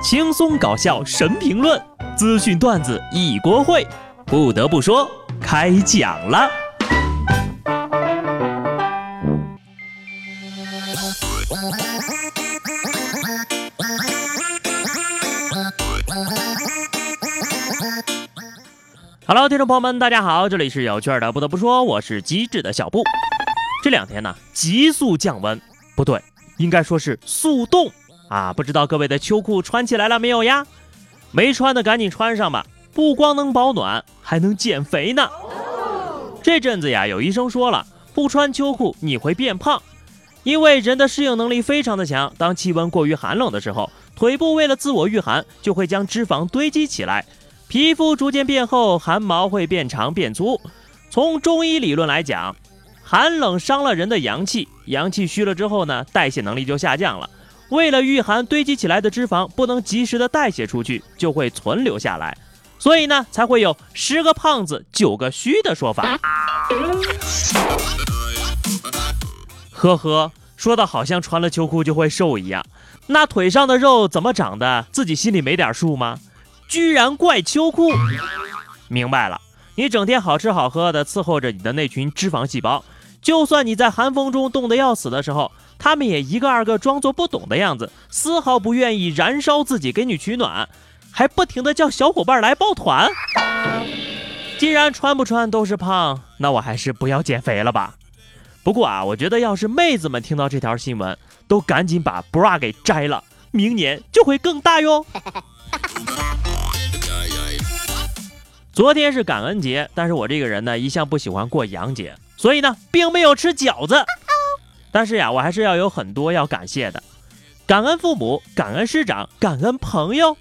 轻松搞笑神评论，资讯段子一锅烩。不得不说，开讲了。Hello，听众朋友们，大家好，这里是有趣的。不得不说，我是机智的小布。这两天呢，急速降温，不对，应该说是速冻啊！不知道各位的秋裤穿起来了没有呀？没穿的赶紧穿上吧，不光能保暖，还能减肥呢。这阵子呀，有医生说了，不穿秋裤你会变胖，因为人的适应能力非常的强。当气温过于寒冷的时候，腿部为了自我御寒，就会将脂肪堆积起来，皮肤逐渐变厚，汗毛会变长变粗。从中医理论来讲，寒冷伤了人的阳气，阳气虚了之后呢，代谢能力就下降了。为了御寒，堆积起来的脂肪不能及时的代谢出去，就会存留下来，所以呢，才会有十个胖子九个虚的说法。呵呵，说的好像穿了秋裤就会瘦一样，那腿上的肉怎么长的？自己心里没点数吗？居然怪秋裤！明白了，你整天好吃好喝的伺候着你的那群脂肪细胞。就算你在寒风中冻得要死的时候，他们也一个二个装作不懂的样子，丝毫不愿意燃烧自己给你取暖，还不停的叫小伙伴来抱团。既然穿不穿都是胖，那我还是不要减肥了吧。不过啊，我觉得要是妹子们听到这条新闻，都赶紧把 bra 给摘了，明年就会更大哟。昨天是感恩节，但是我这个人呢，一向不喜欢过洋节。所以呢，并没有吃饺子，但是呀，我还是要有很多要感谢的，感恩父母，感恩师长，感恩朋友，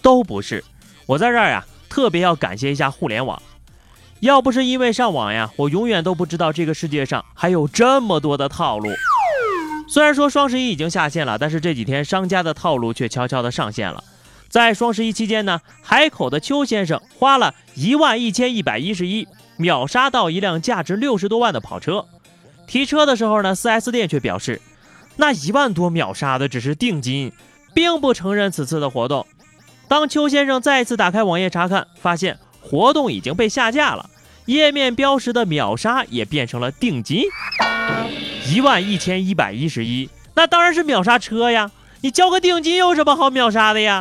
都不是。我在这儿呀，特别要感谢一下互联网，要不是因为上网呀，我永远都不知道这个世界上还有这么多的套路。虽然说双十一已经下线了，但是这几天商家的套路却悄悄的上线了。在双十一期间呢，海口的邱先生花了一万一千一百一十一。秒杀到一辆价值六十多万的跑车，提车的时候呢，4S 店却表示，那一万多秒杀的只是定金，并不承认此次的活动。当邱先生再次打开网页查看，发现活动已经被下架了，页面标识的秒杀也变成了定金，一万一千一百一十一，那当然是秒杀车呀，你交个定金有什么好秒杀的呀？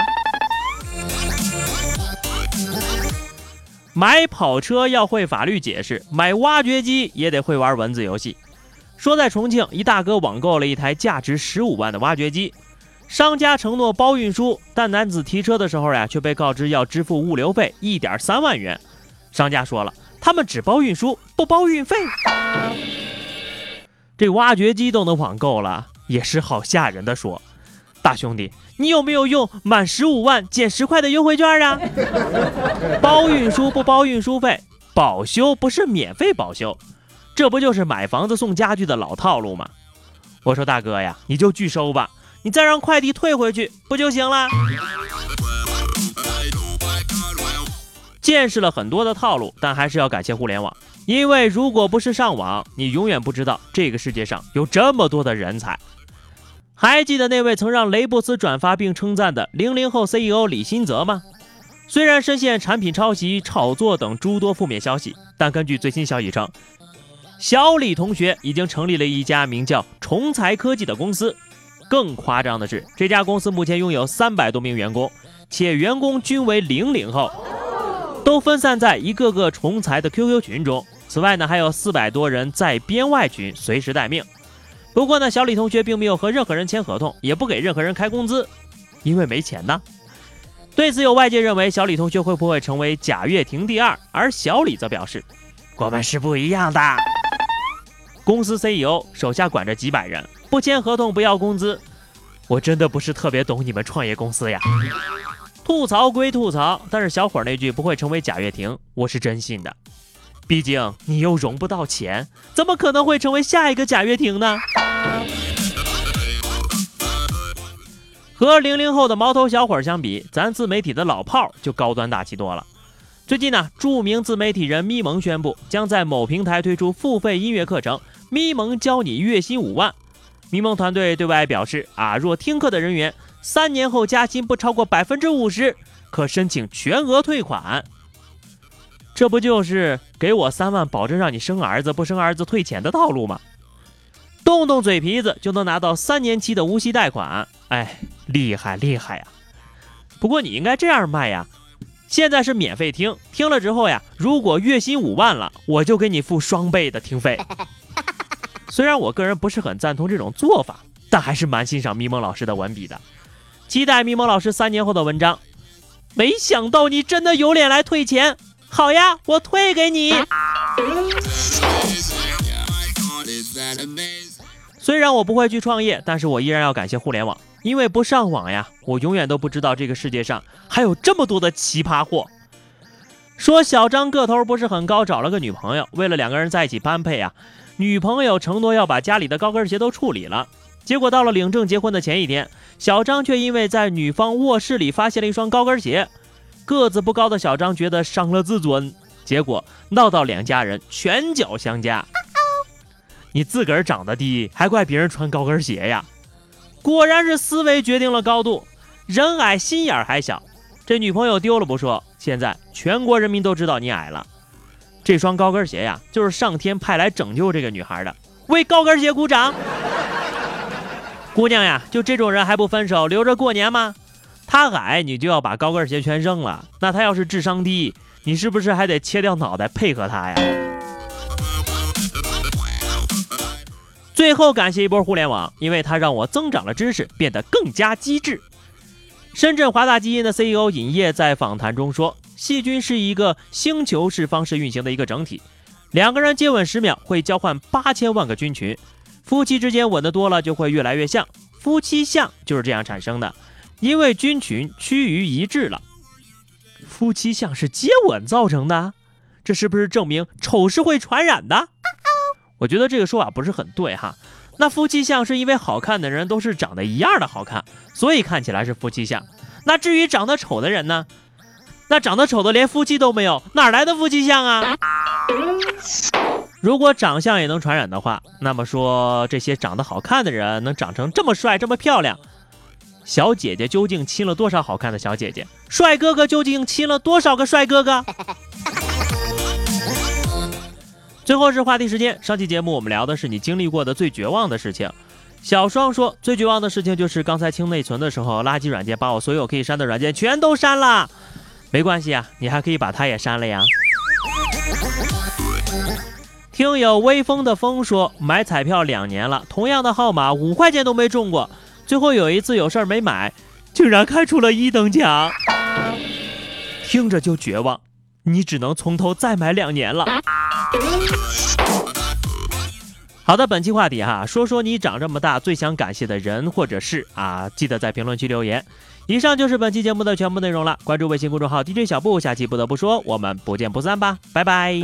买跑车要会法律解释，买挖掘机也得会玩文字游戏。说在重庆，一大哥网购了一台价值十五万的挖掘机，商家承诺包运输，但男子提车的时候呀，却被告知要支付物流费一点三万元。商家说了，他们只包运输，不包运费。这挖掘机都能网购了，也是好吓人的说。大兄弟，你有没有用满十五万减十块的优惠券啊？包运输不包运输费，保修不是免费保修，这不就是买房子送家具的老套路吗？我说大哥呀，你就拒收吧，你再让快递退回去不就行了？见识了很多的套路，但还是要感谢互联网，因为如果不是上网，你永远不知道这个世界上有这么多的人才。还记得那位曾让雷布斯转发并称赞的零零后 CEO 李新泽吗？虽然深陷产品抄袭、炒作等诸多负面消息，但根据最新消息称，小李同学已经成立了一家名叫重财科技的公司。更夸张的是，这家公司目前拥有三百多名员工，且员工均为零零后，都分散在一个个重财的 QQ 群中。此外呢，还有四百多人在编外群随时待命。不过呢，小李同学并没有和任何人签合同，也不给任何人开工资，因为没钱呢。对此，有外界认为小李同学会不会成为贾跃亭第二？而小李则表示，我们是不一样的。公司 CEO 手下管着几百人，不签合同不要工资，我真的不是特别懂你们创业公司呀。吐槽归吐槽，但是小伙那句不会成为贾跃亭，我是真信的。毕竟你又融不到钱，怎么可能会成为下一个贾跃亭呢？和零零后的毛头小伙相比，咱自媒体的老炮就高端大气多了。最近呢，著名自媒体人咪蒙宣布，将在某平台推出付费音乐课程《咪蒙教你月薪五万》。咪蒙团队对外表示啊，若听课的人员三年后加薪不超过百分之五十，可申请全额退款。这不就是给我三万，保证让你生儿子不生儿子退钱的套路吗？动动嘴皮子就能拿到三年期的无息贷款，哎，厉害厉害呀！不过你应该这样卖呀，现在是免费听，听了之后呀，如果月薪五万了，我就给你付双倍的听费。虽然我个人不是很赞同这种做法，但还是蛮欣赏咪蒙老师的文笔的，期待咪蒙老师三年后的文章。没想到你真的有脸来退钱，好呀，我退给你。虽然我不会去创业，但是我依然要感谢互联网，因为不上网呀，我永远都不知道这个世界上还有这么多的奇葩货。说小张个头不是很高，找了个女朋友，为了两个人在一起般配啊，女朋友承诺要把家里的高跟鞋都处理了。结果到了领证结婚的前一天，小张却因为在女方卧室里发现了一双高跟鞋，个子不高的小张觉得伤了自尊，结果闹到两家人拳脚相加。你自个儿长得低，还怪别人穿高跟鞋呀？果然是思维决定了高度，人矮心眼儿还小。这女朋友丢了不说，现在全国人民都知道你矮了。这双高跟鞋呀，就是上天派来拯救这个女孩的，为高跟鞋鼓掌。姑娘呀，就这种人还不分手，留着过年吗？他矮，你就要把高跟鞋全扔了。那他要是智商低，你是不是还得切掉脑袋配合他呀？最后感谢一波互联网，因为它让我增长了知识，变得更加机智。深圳华大基因的 CEO 尹烨在访谈中说：“细菌是一个星球式方式运行的一个整体，两个人接吻十秒会交换八千万个菌群，夫妻之间吻的多了就会越来越像，夫妻相就是这样产生的，因为菌群趋于一致了。夫妻相是接吻造成的，这是不是证明丑是会传染的？”我觉得这个说法不是很对哈。那夫妻相是因为好看的人都是长得一样的好看，所以看起来是夫妻相。那至于长得丑的人呢？那长得丑的连夫妻都没有，哪来的夫妻相啊？如果长相也能传染的话，那么说这些长得好看的人能长成这么帅这么漂亮，小姐姐究竟亲了多少好看的小姐姐？帅哥哥究竟亲了多少个帅哥哥？最后是话题时间。上期节目我们聊的是你经历过的最绝望的事情。小双说，最绝望的事情就是刚才清内存的时候，垃圾软件把我所有可以删的软件全都删了。没关系啊，你还可以把它也删了呀。听友微风的风说，买彩票两年了，同样的号码五块钱都没中过，最后有一次有事儿没买，竟然开出了一等奖，听着就绝望。你只能从头再买两年了。好的，本期话题哈，说说你长这么大最想感谢的人或者事啊，记得在评论区留言。以上就是本期节目的全部内容了。关注微信公众号 DJ 小布，下期不得不说，我们不见不散吧，拜拜。